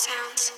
sounds.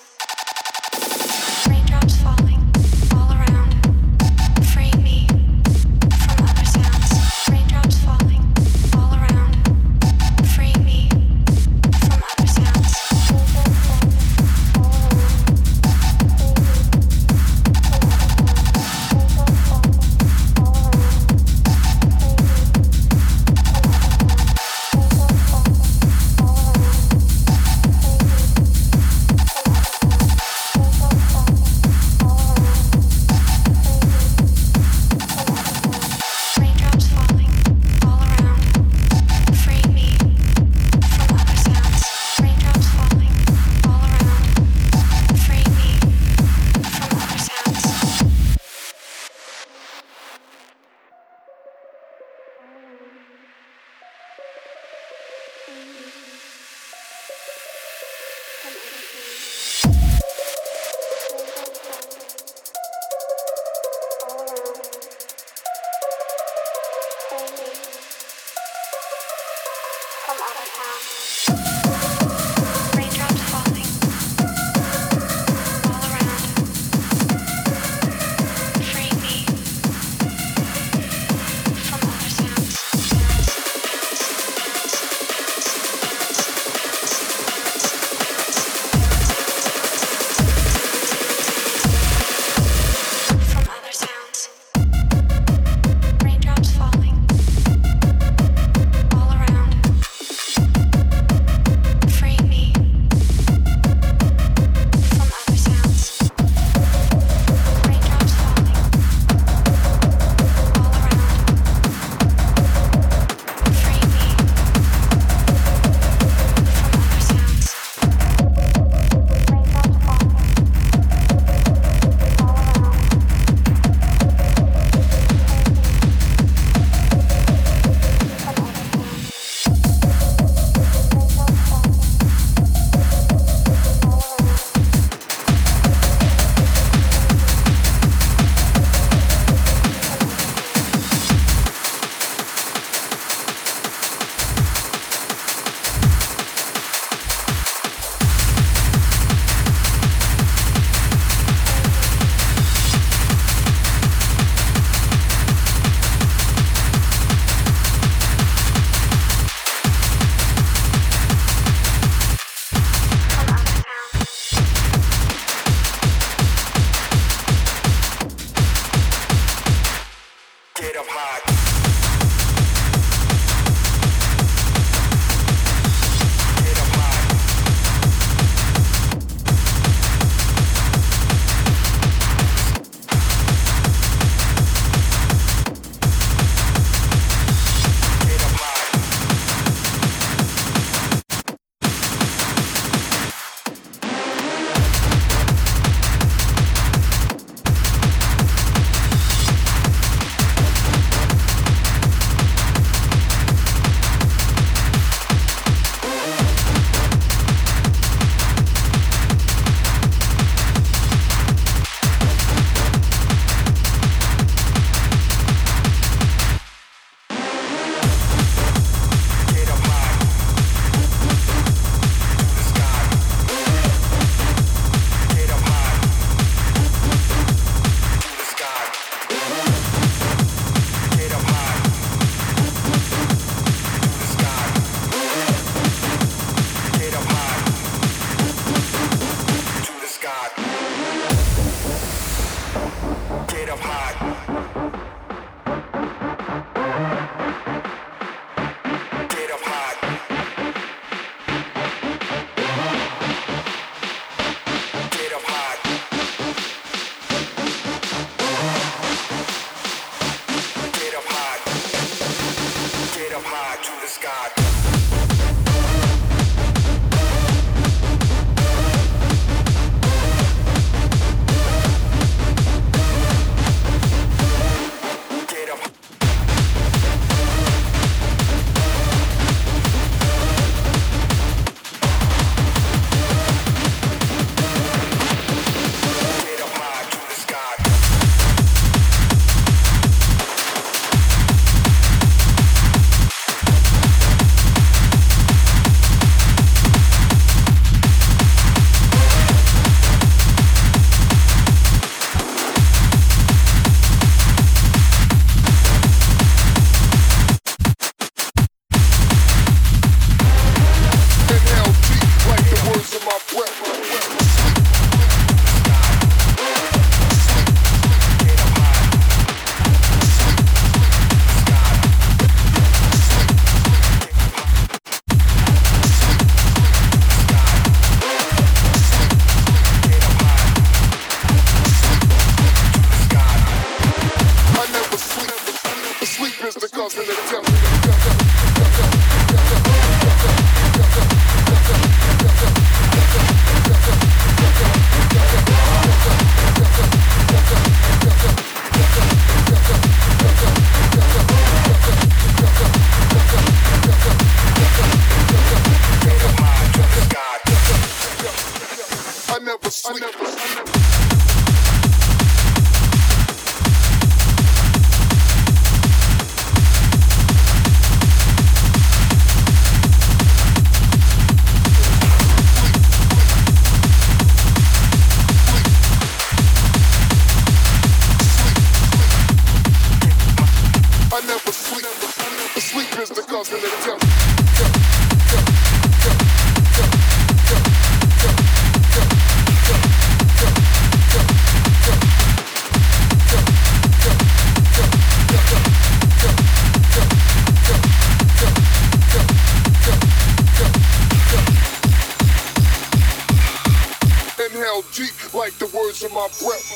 Words of my breath.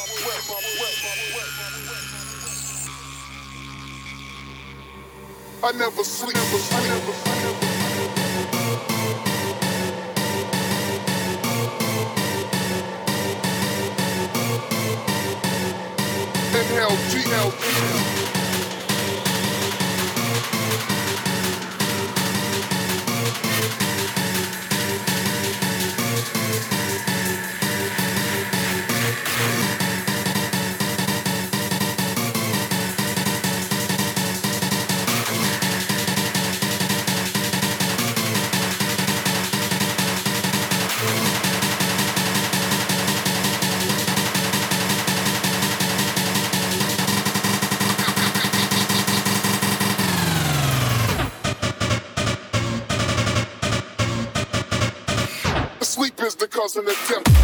I never sleep, sleep, never sleep. Inhale, GL, Sleep is the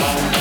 alone.